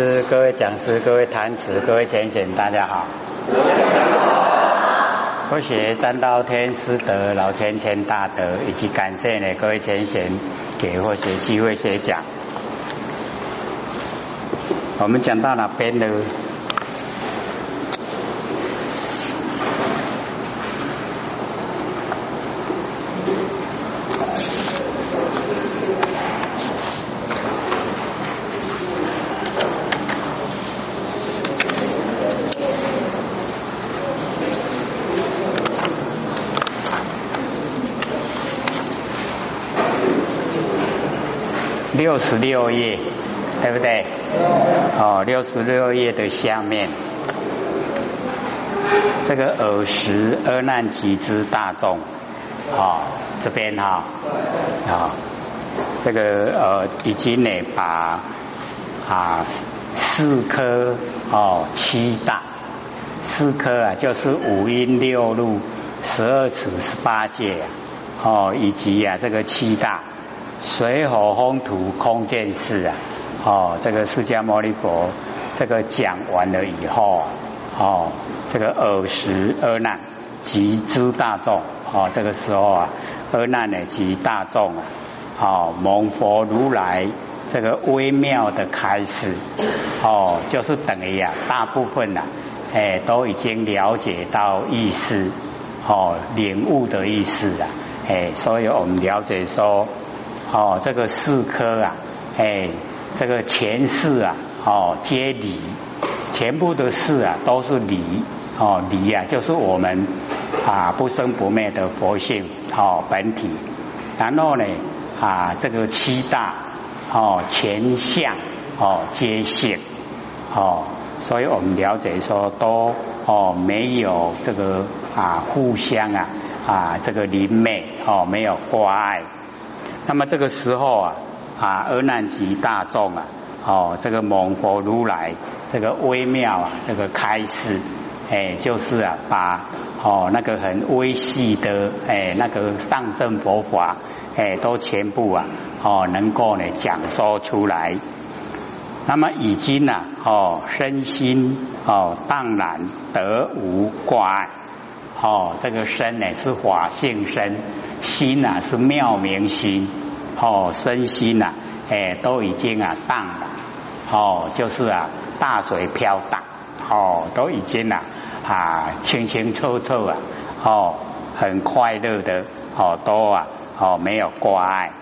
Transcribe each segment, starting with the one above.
是各位讲师、各位坛词、各位前贤，大家好。我学占道天师德老千千大德，以及感谢呢各位前贤给我学机会学讲。我们讲到哪边呢？六十六页，对不对？哦，六十六页的下面，这个尔时阿难集之大众，哦，这边哈，啊，这个呃，已经呢把啊四颗哦七大，四颗啊就是五音六路、十二尺十八界啊，哦，以及啊这个七大。水火风土空见识啊，哦，这个释迦牟尼佛这个讲完了以后，哦，这个尔时阿难及之大众，哦，这个时候啊，阿难呢及大众啊，哦，蒙佛如来这个微妙的开示，哦，就是等于啊，大部分呐，哎，都已经了解到意思，哦，领悟的意思啊，哎，所以我们了解说。哦，这个四科啊，哎，这个前世啊，哦，皆理，全部的事啊都是理，哦，理啊就是我们啊不生不灭的佛性，哦，本体。然后呢，啊，这个七大，哦，前相，哦，皆性，哦，所以我们了解说都哦没有这个啊互相啊啊这个灵昧，哦，没有挂碍。那么这个时候啊，啊，阿难及大众啊，哦，这个蒙佛如来这个微妙啊，这个开示，哎，就是啊，把哦那个很微细的哎那个上圣佛法，哎，都全部啊，哦，能够呢讲说出来。那么已经呢，哦，身心哦荡然得无挂碍。哦，这个身呢是法性身，心呐是妙明心，哦，身心呐，哎，都已经啊荡了，哦，就是啊大水飘荡，哦，都已经啊啊清清楚楚啊，哦，很快乐的，哦，都啊哦没有挂碍。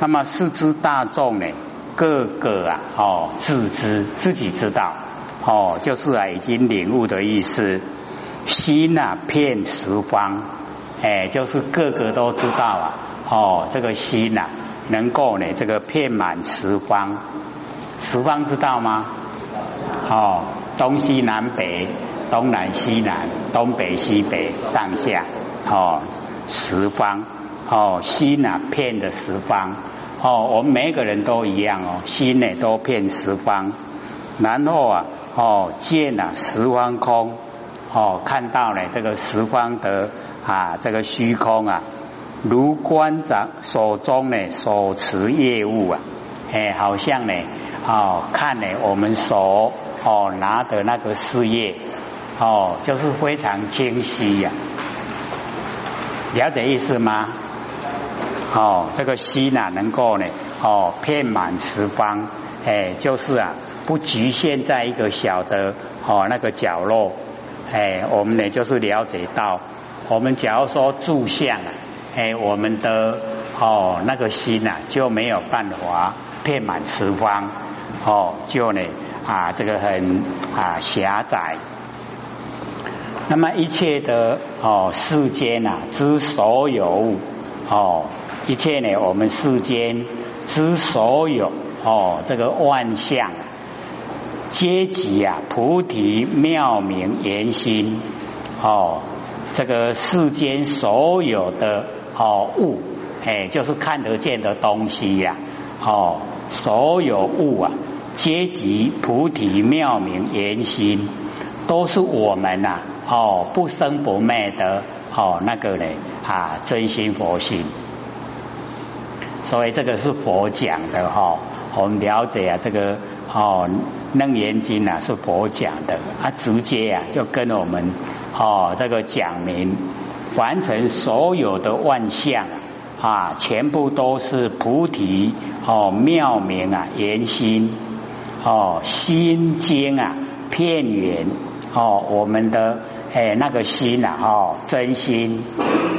那么四肢大众呢，个个啊哦自知自己知道，哦，就是啊已经领悟的意思。心啊，遍十方，哎，就是个个都知道啊。哦，这个心呐，能够呢，这个遍满十方，十方知道吗？哦，东西南北，东南西南，东北西北，上下，哦，十方，哦，心啊，遍的十方，哦，我们每个人都一样哦，心呢都遍十方，然后啊，哦，见啊，十方空。哦，看到了这个十方的啊，这个虚空啊，如观长手中呢手持业物啊，哎，好像呢，哦，看呢我们手哦拿的那个事业哦，就是非常清晰呀，了解意思吗？哦，这个心呐能够呢哦遍满十方，哎，就是啊不局限在一个小的哦那个角落。哎，我们呢就是了解到，我们假如说住相啊，哎，我们的哦那个心呐就没有办法遍满十方，哦，就呢啊这个很啊狭窄。那么一切的哦世间呐之所有哦，一切呢我们世间之所有哦这个万象。阶级啊，菩提妙明圆心。哦，这个世间所有的哦物，哎，就是看得见的东西呀，哦，所有物啊，阶级菩提妙明圆心，都是我们呐，哦，不生不灭的哦那个嘞啊，真心佛心，所以这个是佛讲的哈，我们了解啊这个。哦，楞严经啊是佛讲的，啊直接啊就跟我们哦这个讲明，完成所有的万象啊，全部都是菩提哦妙明啊圆心哦心经啊片圆哦我们的哎那个心啊哦真心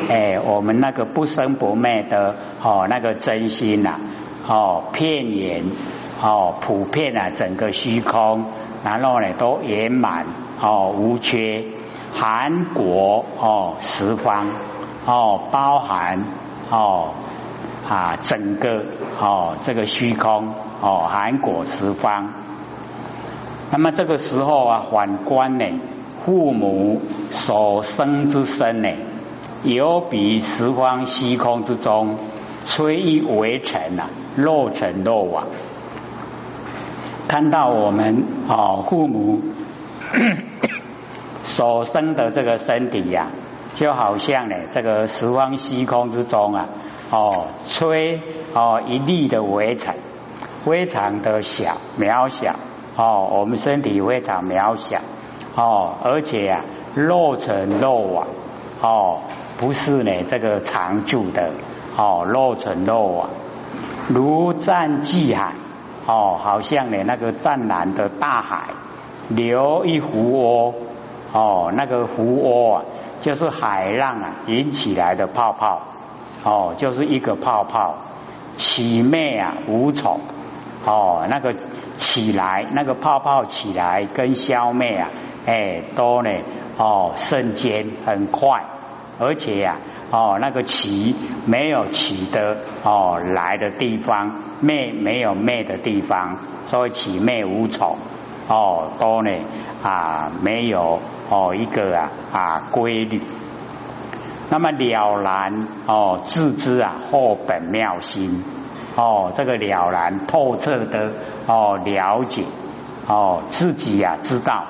哎我们那个不生不灭的哦那个真心呐哦片言。哦，普遍啊，整个虚空，然后呢都圆满哦，无缺，含国哦十方哦，包含哦啊整个哦这个虚空哦含果十方。那么这个时候啊，反观呢，父母所生之身呢，有比十方虚空之中，吹一围尘啊，落尘落网。看到我们哦，父母 所生的这个身体呀，就好像呢，这个十方虚空之中啊，哦，吹哦一粒的微尘，非常的小渺小哦，我们身体非常渺小哦，而且啊，肉成肉网哦，不是呢这个常住的哦，肉成肉网，如战济海。哦，好像呢，那个湛蓝的大海，流一湖窝，哦，那个湖窝啊，就是海浪啊引起来的泡泡，哦，就是一个泡泡，起灭啊无从，哦，那个起来，那个泡泡起来跟消灭啊，哎，都呢，哦，瞬间很快，而且呀。哦，那个起没有起的哦来的地方，灭没有灭的地方，所以起灭无从哦，都呢啊没有哦一个啊啊规律。那么了然哦自知啊或本妙心哦这个了然透彻的哦了解哦自己呀知道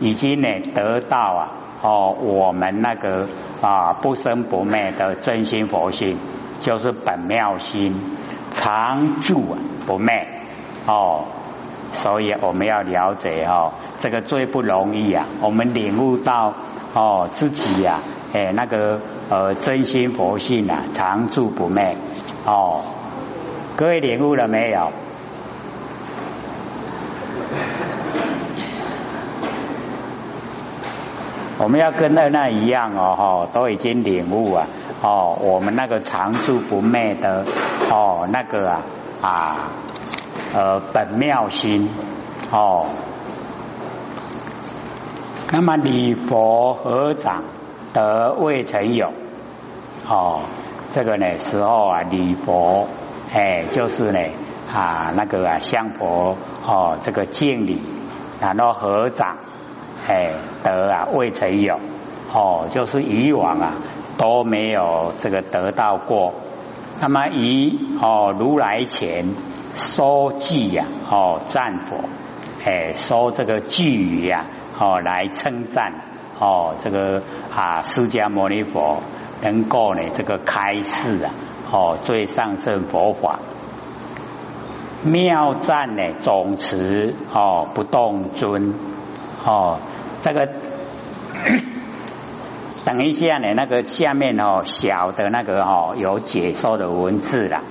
已经呢得到啊哦我们那个。啊，不生不灭的真心佛性，就是本妙心，常住不灭哦。所以我们要了解哦，这个最不容易啊。我们领悟到哦，自己呀，哎，那个呃真心佛性啊，常住不灭哦。各位领悟了没有？我们要跟那那一样哦，哈，都已经领悟啊，哦，我们那个常住不灭的哦，那个啊啊呃本妙心哦，那么礼佛合掌得未曾有哦，这个呢时候啊礼佛哎就是呢啊那个啊相佛哦这个敬礼，然后合掌。哎，得啊，未曾有哦，就是以往啊都没有这个得到过。那么以哦如来前说偈呀，哦赞佛，哎说这个偈语呀，哦来称赞哦这个啊释迦牟尼佛能够呢这个开示啊，哦最上圣佛法妙赞呢总持哦不动尊哦。这个 等一下呢，那个下面哦小的那个哦有解说的文字啦，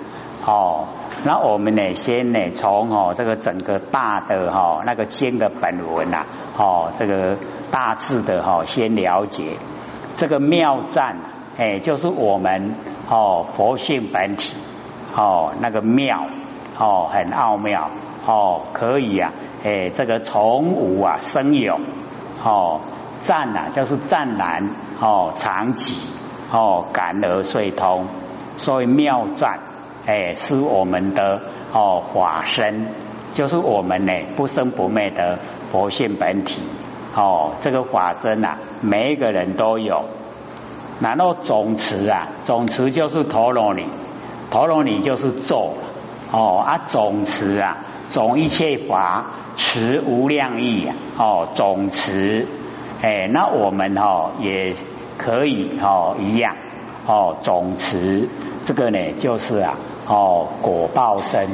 哦，那我们呢先呢从哦这个整个大的哈那个经的本文呐，哦这个大致的哈先了解这个妙赞，哎就是我们哦佛性本体哦那个妙哦很奥妙。哦可以啊，哎这个从无啊生有。哦，湛呐，就是湛然哦，长起。哦，感而遂通，所以妙湛哎，是我们的哦法身，就是我们呢不生不灭的佛性本体。哦，这个法身呐，每一个人都有。然后总持啊，总持就是陀罗尼，陀罗尼就是咒。哦啊，总持啊。总一切法持无量义哦，总持哎，那我们哦也可以哦一样哦，总持这个呢就是啊哦果报身。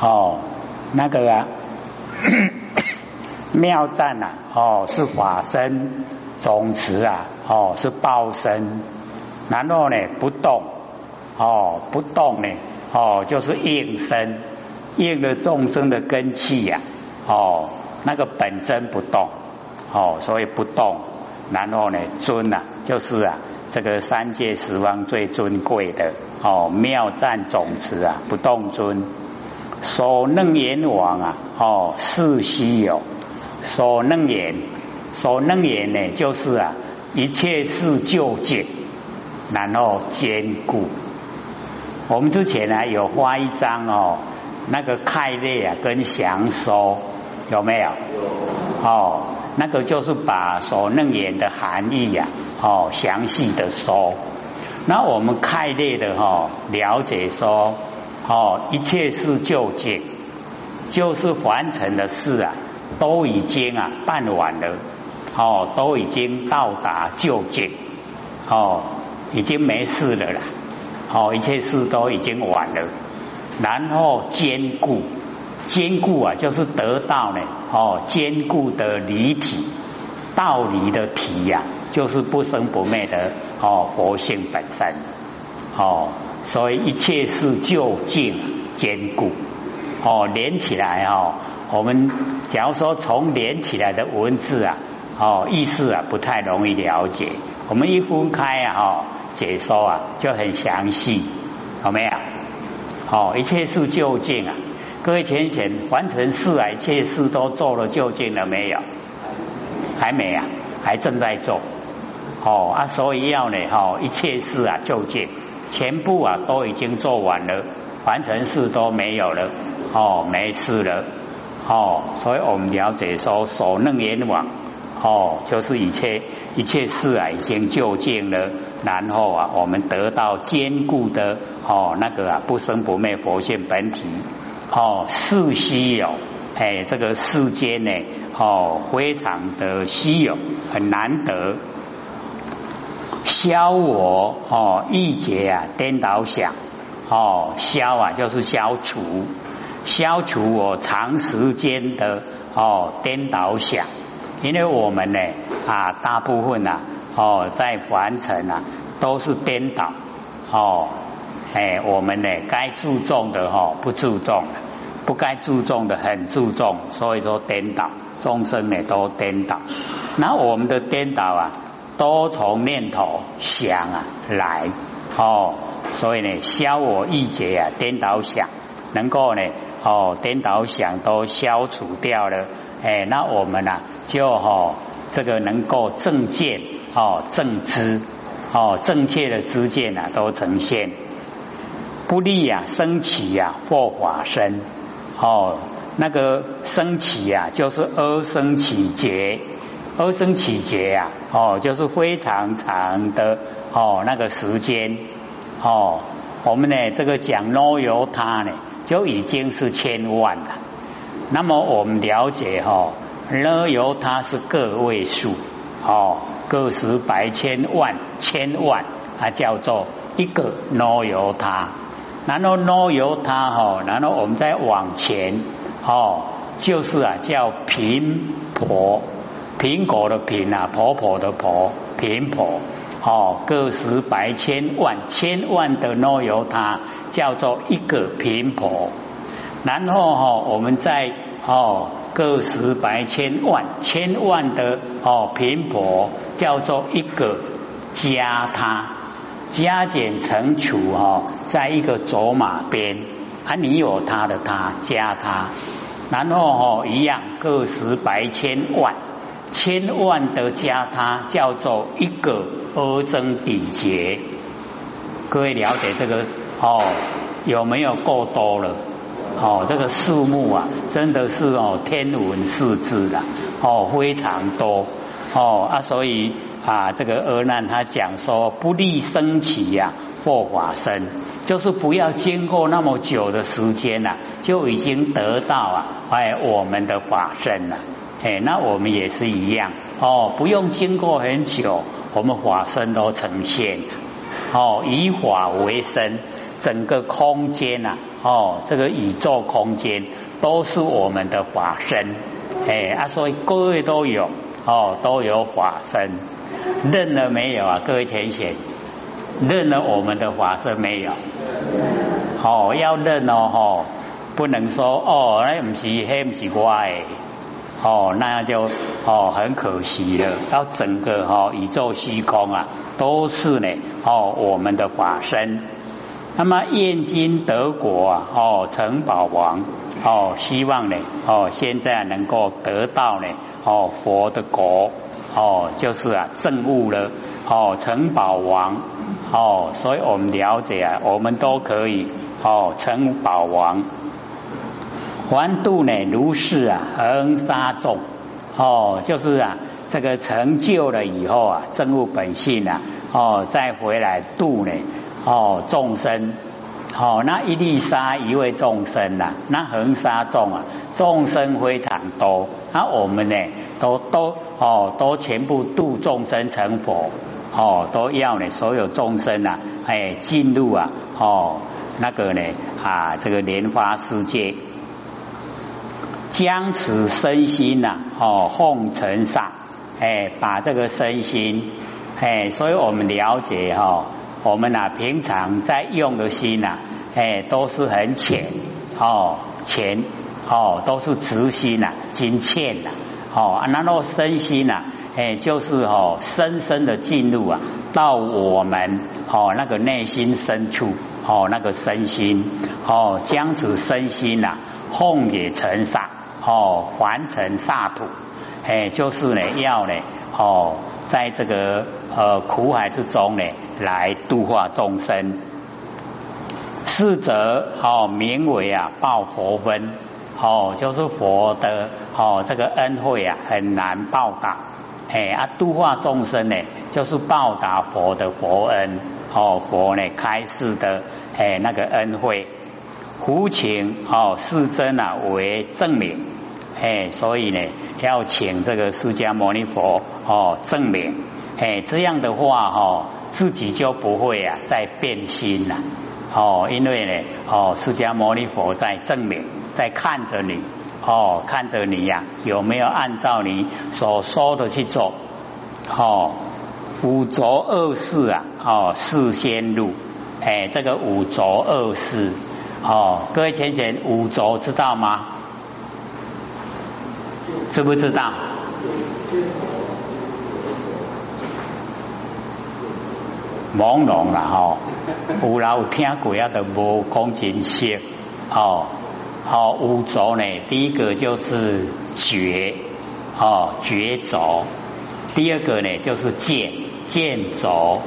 哦那个啊 妙赞呐，哦，是法身总持啊，哦，是报身，然后呢不动，哦，不动呢，哦，就是应身，应了众生的根气呀，哦，那个本真不动，哦，所以不动，然后呢尊呐，就是啊，这个三界十方最尊贵的哦，妙赞总持啊，不动尊，所能言王啊，哦，是稀有。所能言，所能言呢，就是啊，一切事究竟，然后坚固。我们之前呢有画一张哦，那个开列啊跟详说有没有？有。哦，那个就是把所能言的含义呀，哦，详细的说。那我们开列的哈，了解说，哦，一切是究竟，就是完成的事啊。都已经啊办完了，哦，都已经到达就近，哦，已经没事了啦，哦，一切事都已经完了，然后坚固，坚固啊，就是得到呢，哦，坚固的离体，道理的体呀，就是不生不灭的哦，佛性本身，哦，所以一切事就近坚固，哦，连起来哦。我们假如说从连起来的文字啊，哦，意思啊不太容易了解。我们一分开啊，哦，解说啊就很详细，好没有？哦，一切事究竟啊，各位浅显完成事啊，一切事都做了究竟了没有？还没啊，还正在做。哦啊，所以要呢，哦，一切事啊究竟，全部啊都已经做完了，完成事都没有了，哦，没事了。哦，所以我们了解说，所能言往，哦，就是一切一切事啊，已经就近了。然后啊，我们得到坚固的哦，那个啊，不生不灭佛性本体。哦，世稀有，哎，这个世间呢，哦，非常的稀有，很难得。消我哦，一劫啊，颠倒想，哦，消啊，就是消除。消除我长时间的哦颠倒想，因为我们呢啊大部分呐哦在凡尘啊都是颠倒哦哎我们呢该注重的哈不注重，不该注重的很注重，所以说颠倒众生呢都颠倒，那我们的颠倒啊都从念头想啊来哦，所以呢消我一劫啊颠倒想能够呢。哦，颠倒想都消除掉了，哎，那我们呢就哦这个能够正见哦正知哦正确的知见啊都呈现，不利呀升起呀或法身。哦那个升起呀就是阿生起劫，阿生起劫呀哦就是非常长的哦那个时间。哦我们呢这个讲 no 由他呢。就已经是千万了。那么我们了解哈，呢由它是个位数哦，个十百千万千万啊，叫做一个呢由他。然后呢由他哈，然后我们再往前哦，就是啊叫频婆，苹果的苹啊，婆婆的婆，频婆哦，个十百千万千万的呢由它。叫做一个频婆，然后哈，我们在哦个十百千万千万的哦频婆，叫做一个加他加减乘除哈，在一个走马边啊，你有他的他加他，然后哈一样个十百千万千万的加他，叫做一个阿增底劫。各位了解这个？哦，有没有够多了？哦，这个数目啊，真的是哦天文数字的哦，非常多哦啊，所以啊，这个阿难他讲说不利升起呀，或法身，就是不要经过那么久的时间呐，就已经得到啊哎我们的法身了。哎，那我们也是一样哦，不用经过很久，我们法身都呈现哦，以法为身。整个空间呐，哦，这个宇宙空间都是我们的法身，哎啊，所以各位都有哦，都有法身，认了没有啊？各位浅显，认了我们的法身没有？哦，要认哦，吼，不能说哦，那不是，那不是我诶。哦，那就哦很可惜了。到整个哈宇宙虚空啊，都是呢哦我们的法身。那么燕京德国啊，哦城堡王哦希望呢哦现在能够得到呢哦佛的国哦就是啊证悟了哦城堡王哦，所以我们了解啊，我们都可以哦城堡王。还度呢，如是啊，恒沙众。哦，就是啊，这个成就了以后啊，证悟本性啊，哦，再回来度呢，哦，众生。哦，那一粒沙一位众生呐，那恒沙众啊，众生非常多，那我们呢，都都哦，都全部度众生成佛哦，都要呢，所有众生啊，哎，进入啊，哦，那个呢啊，这个莲花世界。将此身心呐，哦，奉承上，哎，把这个身心，哎，所以我们了解哈，我们呐平常在用的心呐，哎，都是很浅，哦，浅，哦，都是直心呐，精欠呐，哦，然后身心呐，哎，就是哦，深深的进入啊，到我们哦那个内心深处，哦，那个身心，哦，将此身心呐，奉给尘上。哦，还成萨土，哎，就是呢，要呢，哦，在这个呃苦海之中呢，来度化众生。是则哦，名为啊报佛分，哦，就是佛的哦这个恩惠啊，很难报答。哎啊，度化众生呢，就是报答佛的佛恩，哦，佛呢开示的哎那个恩惠。胡情哦，世尊啊为证明。哎，所以呢，要请这个释迦牟尼佛哦证明，哎，这样的话哈，自己就不会啊再变心了哦，因为呢哦，释迦牟尼佛在证明，在看着你哦，看着你呀，有没有按照你所说的去做哦？五浊恶世啊，哦，世先入，哎，这个五浊恶世哦，各位浅浅，五浊知道吗？知不知道？朦胧啦吼，有啦有听过啊，都无讲真实哦。哦，五浊呢，第一个就是觉哦，觉浊；第二个呢就是见见浊；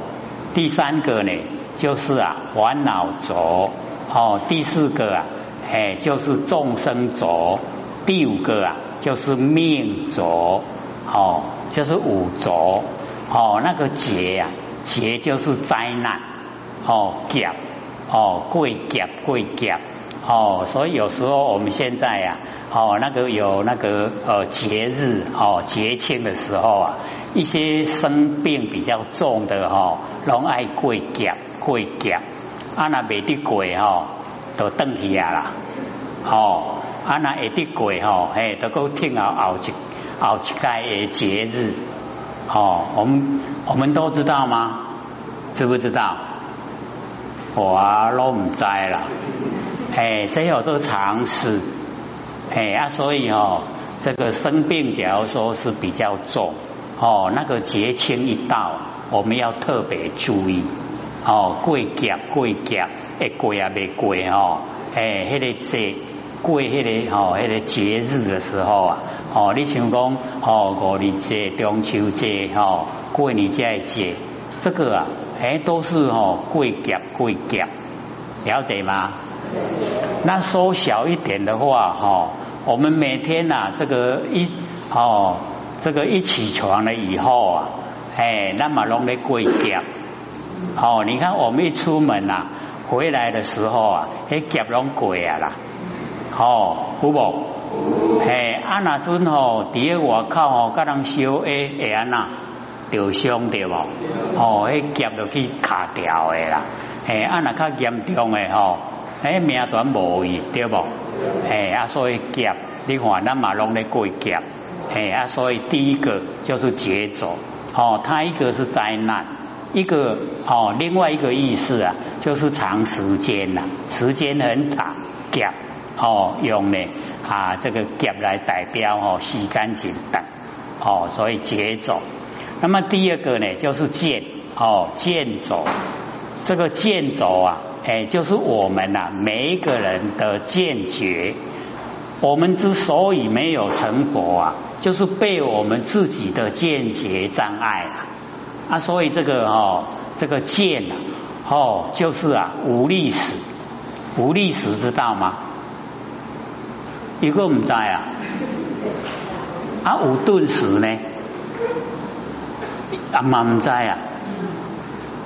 第三个呢就是啊烦恼浊；哦，第四个啊哎就是众生浊；第五个啊。就是命浊，哦，就是五浊，哦，那个劫呀，劫就是灾难，哦，劫，哦，贵劫贵劫，哦，所以有时候我们现在呀，哦，那个有那个呃节日，哦，节庆的时候啊，一些生病比较重的哈，拢爱贵劫贵劫，啊那未得贵哈，都等起啊啦，哦。啊，那一滴过吼，嘿，都够听后后一后一届的节日，哦，我们我们都知道吗？知不知道？我都唔知啦，哎，这有都常识，哎啊，所以哦，这个生病假如说是比较重，哦，那个节清一到，我们要特别注意，哦，过节过节，会过啊未过哦，哎，迄个节。过迄个吼，迄个节日的时候啊，哦，你想讲哦，五日节、中秋节、吼过年节节，这个啊，哎，都是吼过节过节，了解吗？那缩小一点的话，哈，我们每天呐，这个一哦，这个一起床了以后啊，哎，那么拢咧过节，哦，你看我们一出门呐，回来的时候啊，迄节拢过啊啦。哦，有无？嘿，啊那阵吼，伫个外口吼，甲人烧诶，会安那着伤对无？哦，迄夹着去卡掉诶啦。嘿，啊那较严重诶吼，哎名全无伊对不？哎啊所以劫，你看咱马龙咧过劫，哎啊所以第一个就是劫走，哦，它一个是灾难，一个哦另外一个意思啊，就是长时间呐，时间很长，劫哦用呢啊这个劫来代表哦洗干净的，哦所以节奏。那么第二个呢就是剑哦剑走。这个见走啊，哎，就是我们呐，每一个人的见觉。我们之所以没有成佛啊，就是被我们自己的见觉障碍了啊。所以这个哦，这个见啊，哦，就是啊，无历史，无历史知道吗？一个唔在啊，啊，无顿时呢？啊，唔知啊。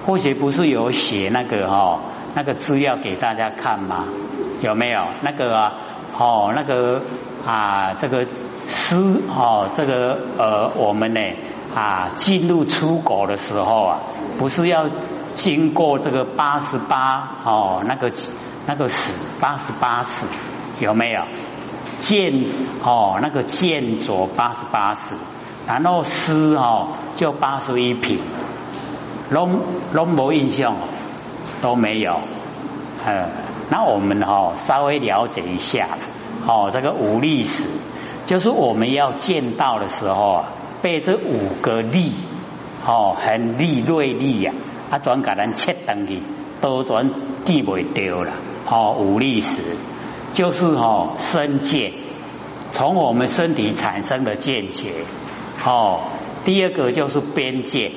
或许不是有写那个哈那个资料给大家看吗？有没有那个哦那个啊这个诗哦这个呃我们呢啊进入出国的时候啊不是要经过这个八十八哦那个那个史八十八史有没有见哦那个见着八十八史，然后诗哦就八十一品。拢拢没印象，都没有。呃，那我们哈稍微了解一下，哦，这个五历史，就是我们要见到的时候啊，被这五个力，哦，很利锐利呀，啊，转给咱切登去，都转记不丢了。哦，五历史就是哦身见，从我们身体产生的见解。哦，第二个就是边界。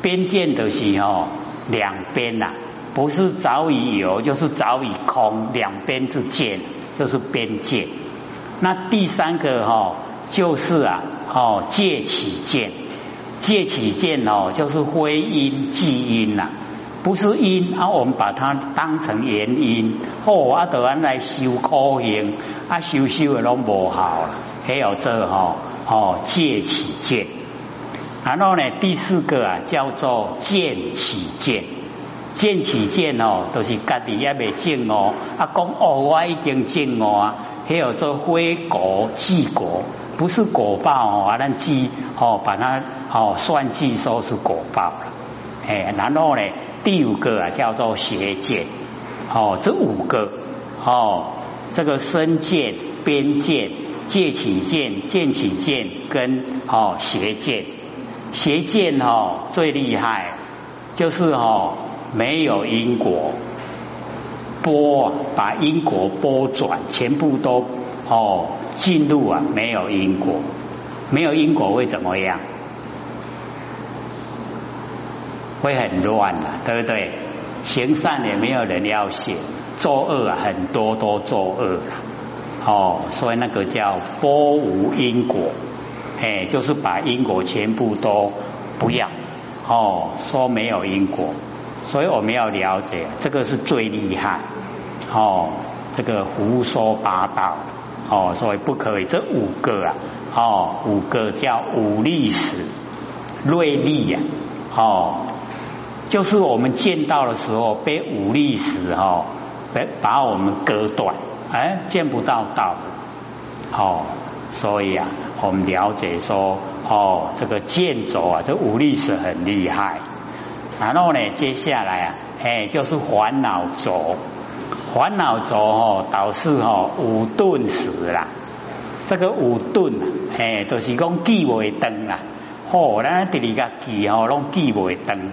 边界的是哦，两边呐，不是早已有，就是早已空，两边之间就是边界。那第三个哈，就是啊，哦，借起见，借起见哦，就是非因即因呐，不是因啊，我们把它当成原因，哦，啊，得安来修苦行，啊，修修的拢无好了，还有这哈，哦，哦，戒起见。然后呢，第四个啊，叫做见起见，见起见哦，都是家己也未见哦。啊，讲哦，我已经见哦啊，还有做非果即果，不是果报哦，啊，咱记哦，把它哦算计说是果报了。哎，然后呢，第五个啊，叫做邪见，哦，这五个哦，这个身见、边见、借起见、见起见跟哦邪见。邪见哦最厉害，就是哦没有因果波，把因果波转，全部都哦进入啊没有因果，没有因果会怎么样？会很乱的，对不对？行善也没有人要写，作恶啊很多都作恶了，哦，所以那个叫波无因果。哎，就是把因果全部都不要哦，说没有因果，所以我们要了解，这个是最厉害哦，这个胡说八道哦，所以不可以。这五个啊，哦，五个叫五历史锐利呀，哦，就是我们见到的时候被五历史哦，被把我们割断，哎，见不到道，哦。所以啊，我们了解说，哦，这个剑轴啊，这武力是很厉害。然后呢，接下来啊，哎，就是烦恼轴，烦恼轴哦，导致哦五顿时啦。这个五顿啊，哎，就是讲记未登啦。哦，咱第二个记哦，拢记未登，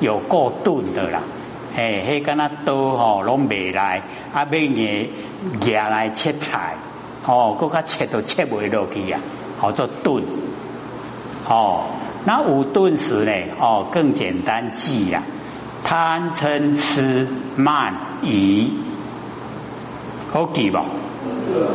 有够钝的啦。哎，迄跟那刀吼拢未来，啊，要嘢夹来切菜。哦，嗰个切都切袂落去啊，好做炖。哦，那五顿时呢？哦，更简单记呀，贪嗔痴慢疑，好记不？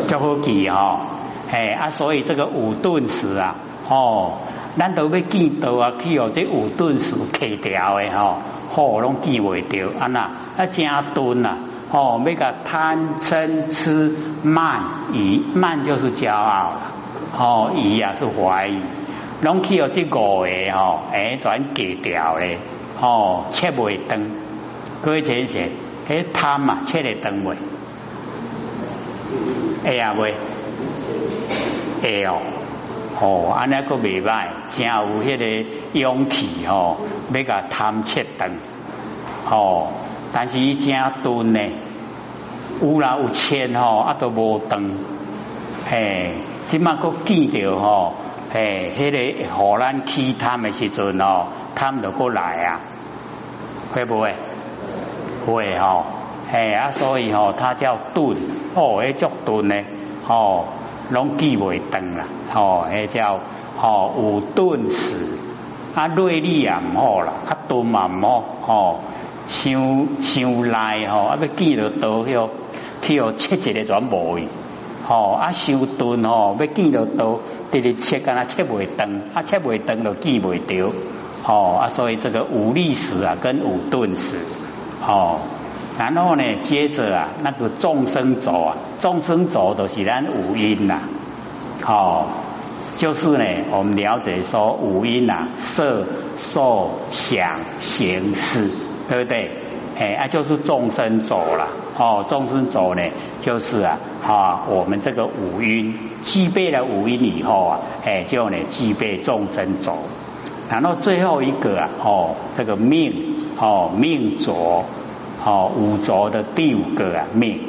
就好记哈。哎啊，所以这个五顿时啊，哦，咱都要记到啊，去哦，这五顿时去掉的吼，好拢记袂掉啊那啊加顿啊。哦，要个贪嗔痴慢疑，慢就是骄傲了。哦，疑啊是怀疑，拢去哦这五个哦，哎，全给掉嘞。哦，切不会登，各位先生，迄贪嘛，切会长未？会啊未？会哦，哦，安尼个未歹，真有迄个勇气吼，要甲贪切长，哦，但是伊真钝呢，有啦有切吼，啊都无长，嘿，即马个见着吼，嘿，迄个荷咱去贪的时阵哦，贪就过来啊，会不会？会吼，嘿啊，所以吼，他叫钝，哦，迄足钝呢，哦。拢记袂长啦，吼，迄叫吼有顿时，啊锐利也毋好啦，啊钝嘛毋好，吼，伤伤赖吼，啊要记到刀迄去互切一个全无去，吼，啊伤钝吼，要记到刀直直切，干那切袂长，啊切袂长就记袂着，吼，啊所以这个无力时啊，跟无顿时，吼。然后呢，接着啊，那个众生走啊，众生走都是咱五音呐，哦，就是呢，我们了解说五音呐，色、受、想、行、识，对不对？哎，啊，就是众生走了，哦，众生走呢，就是啊，啊，我们这个五音具备了五音以后啊，哎，就呢具备众生走，然后最后一个啊，哦，这个命，哦，命浊。哦，五浊的第五个啊命，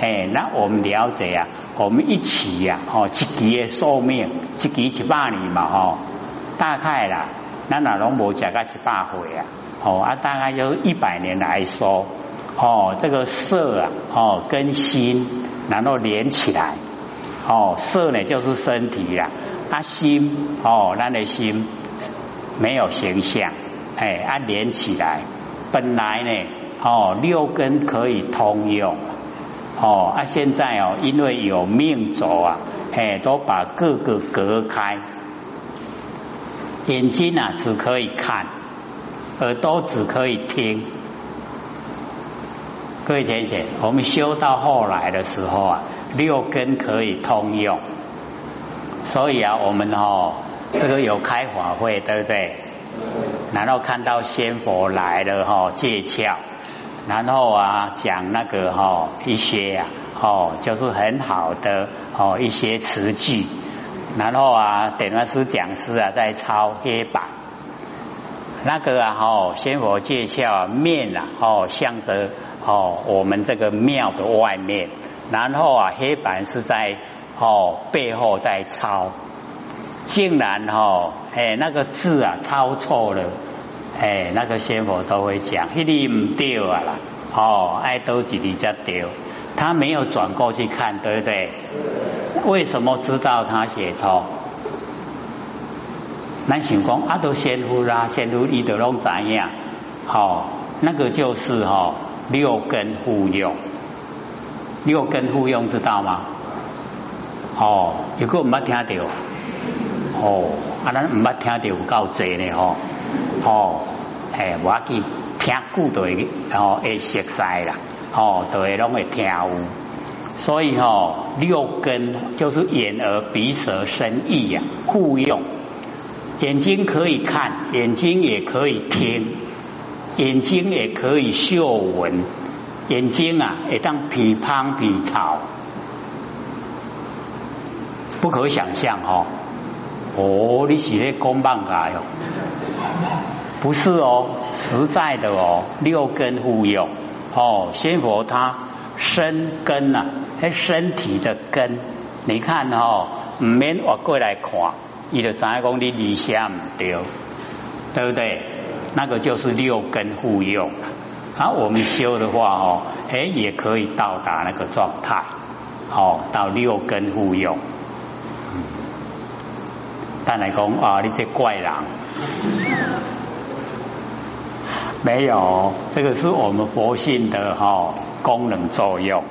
哎，那我们了解啊，我们一起呀，哦，一期的寿命，一期一百年嘛，哦，大概啦，那哪拢无食个一百岁啊，哦啊，大概就一百年来说，哦，这个色啊，哦，跟心然后连起来，哦，色呢就是身体呀，啊心，哦，那的心没有形象，哎，啊连起来，本来呢。哦，六根可以通用，哦啊，现在哦，因为有命轴啊，哎，都把各个隔开，眼睛啊只可以看，耳朵只可以听。各位姐姐，我们修到后来的时候啊，六根可以通用，所以啊，我们哦，这个有开法会，对不对？然后看到仙佛来了哈，借窍。然后啊，讲那个哈一些呀，哦，就是很好的哦一些词句。然后啊，点完师讲师啊，在抄黑板。那个啊，哦，仙佛介绍面啊，哦，向着哦我们这个庙的外面。然后啊，黑板是在哦背后在抄，竟然哦，哎那个字啊抄错了。哎，那个仙佛都会讲，一粒唔丢啊啦，哦，爱多几粒才丢，他没有转过去看，对不对？为什么知道他写错？那想讲阿都仙夫啦，仙夫伊都拢怎样？好，那个就是哈六根互用，六根互用知道吗？哦，如果唔捌听到，哦，啊，咱唔捌听到有够济呢，吼。哦，诶，我记听古对，哦，会熟悉啦，哦，都会拢会听有。所以吼，六根就是眼、耳、鼻、舌、身、意呀，互用。眼睛可以看，眼睛也可以听，眼睛也可以嗅闻，眼睛啊，会当皮胖皮草，不可想象哦。哦，你是咧讲棒噶哟？不是哦，实在的哦，六根互用哦。仙佛他身根呐，他身体的根，你看哦，唔免我过来看，伊就知影讲你理想唔对，对不对？那个就是六根互用啊。我们修的话哦，哎，也可以到达那个状态，哦，到六根互用。但来讲啊，你这怪人，没有，这个是我们佛性的哈功能作用，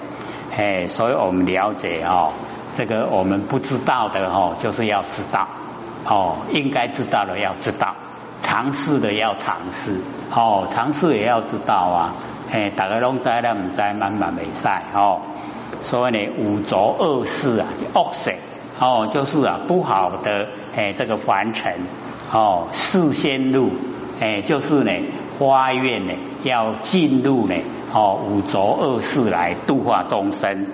哎，所以我们了解哦，这个我们不知道的哈，就是要知道，哦，应该知道的要知道，尝试的要尝试，哦，尝试也要知道啊，哎，大家拢知了，唔知慢慢未使哦，所以呢，五浊恶世啊，恶世。哦，就是啊，不好的哎，这个凡尘哦，事先路哎，就是呢，花愿呢要进入呢哦五浊恶世来度化众生。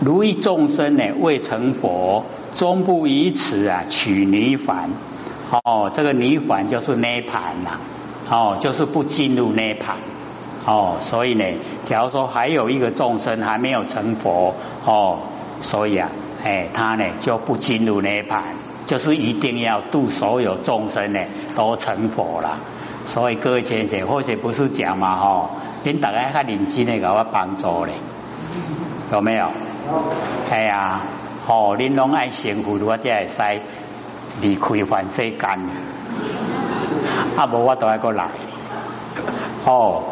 如意众生呢未成佛，终不以此啊取泥凡。哦，这个泥凡就是涅盘呐，哦，就是不进入涅盘。哦，所以呢，假如说还有一个众生还没有成佛，哦，所以啊，哎，他呢就不进入涅盘，就是一定要度所有众生呢都成佛了。所以各位先生，或许不是讲嘛，吼，您大家较认真的给我帮助嘞，有没有？系啊，哦，恁拢爱幸福，我才会使离开凡世间，啊，无我都爱过来，哦。